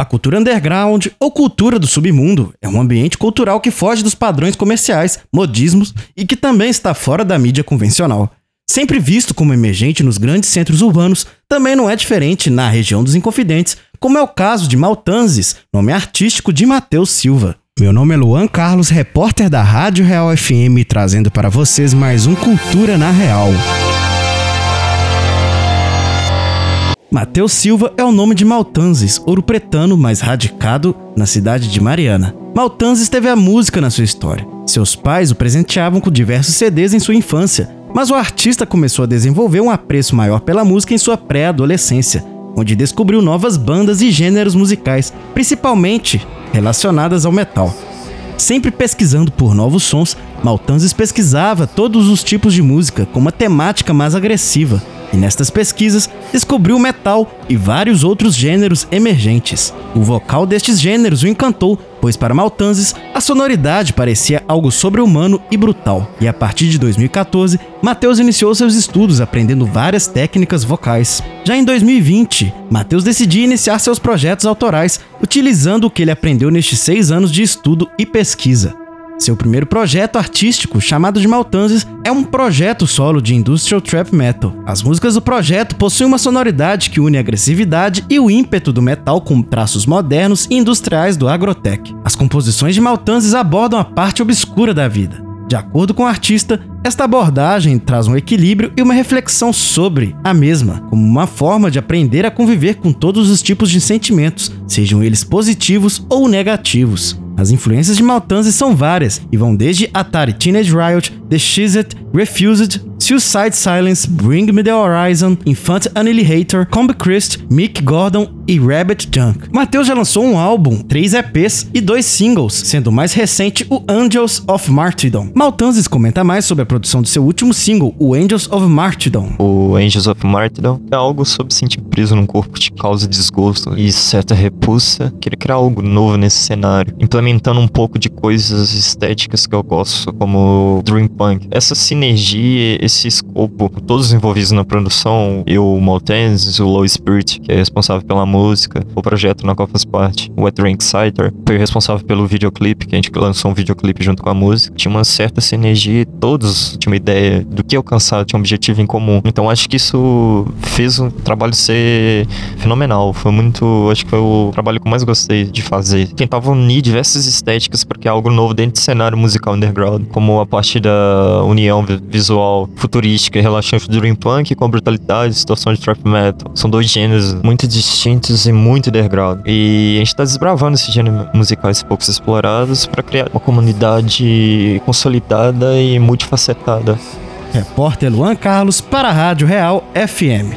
A cultura underground, ou cultura do submundo, é um ambiente cultural que foge dos padrões comerciais, modismos e que também está fora da mídia convencional. Sempre visto como emergente nos grandes centros urbanos, também não é diferente na região dos Inconfidentes, como é o caso de Maltanzes, nome artístico de Matheus Silva. Meu nome é Luan Carlos, repórter da Rádio Real FM, trazendo para vocês mais um Cultura na Real. Mateus Silva é o nome de Maltanzes, ouro pretano, mas radicado na cidade de Mariana. Maltanzes teve a música na sua história. Seus pais o presenteavam com diversos CDs em sua infância, mas o artista começou a desenvolver um apreço maior pela música em sua pré-adolescência, onde descobriu novas bandas e gêneros musicais, principalmente relacionadas ao metal. Sempre pesquisando por novos sons, Maltanzes pesquisava todos os tipos de música com uma temática mais agressiva, e nestas pesquisas descobriu metal e vários outros gêneros emergentes. O vocal destes gêneros o encantou, pois para Maltanzes a sonoridade parecia algo sobre-humano e brutal. E a partir de 2014, Mateus iniciou seus estudos aprendendo várias técnicas vocais. Já em 2020, Mateus decidiu iniciar seus projetos autorais, utilizando o que ele aprendeu nestes seis anos de estudo e pesquisa. Seu primeiro projeto artístico, chamado de Maltanzes, é um projeto solo de industrial trap metal. As músicas do projeto possuem uma sonoridade que une a agressividade e o ímpeto do metal com traços modernos e industriais do agrotech. As composições de Maltanzes abordam a parte obscura da vida. De acordo com o artista, esta abordagem traz um equilíbrio e uma reflexão sobre a mesma, como uma forma de aprender a conviver com todos os tipos de sentimentos, sejam eles positivos ou negativos. As influências de Maltanzi são várias e vão desde Atari Teenage Riot, The Shizet, Refused, Suicide Silence, Bring Me The Horizon, Infant Annihilator, Combi Christ, Mick Gordon e Rabbit Junk. Mateus já lançou um álbum, três EPs e dois singles, sendo o mais recente o Angels of Martyrdom. Maltanzes comenta mais sobre a produção do seu último single, o Angels of Martyrdom. O Angels of Martyrdom é algo sobre sentir preso num corpo que causa desgosto e certa repulsa. Queria criar algo novo nesse cenário, implementando um pouco de coisas estéticas que eu gosto, como Dream Punk. Essa sinergia, esse escopo, todos os envolvidos na produção, eu, o o Low Spirit, que é responsável pela música, o projeto na qual faz parte, o Wet Rank Citer, foi responsável pelo videoclipe, que a gente lançou um videoclipe junto com a música. Tinha uma certa sinergia, todos tinham uma ideia do que alcançar, tinha um objetivo em comum. Então acho que isso fez o trabalho ser fenomenal. Foi muito, acho que foi o trabalho que eu mais gostei de fazer. Tentava unir diversas estéticas para criar algo novo dentro do cenário musical underground, como a parte da união visual futurística e relaxante do Dream Punk com a brutalidade e de trap metal. São dois gêneros muito distintos e muito underground. E a gente tá desbravando esses gêneros musicais poucos explorados para criar uma comunidade consolidada e multifacetada. Repórter Luan Carlos para a Rádio Real FM.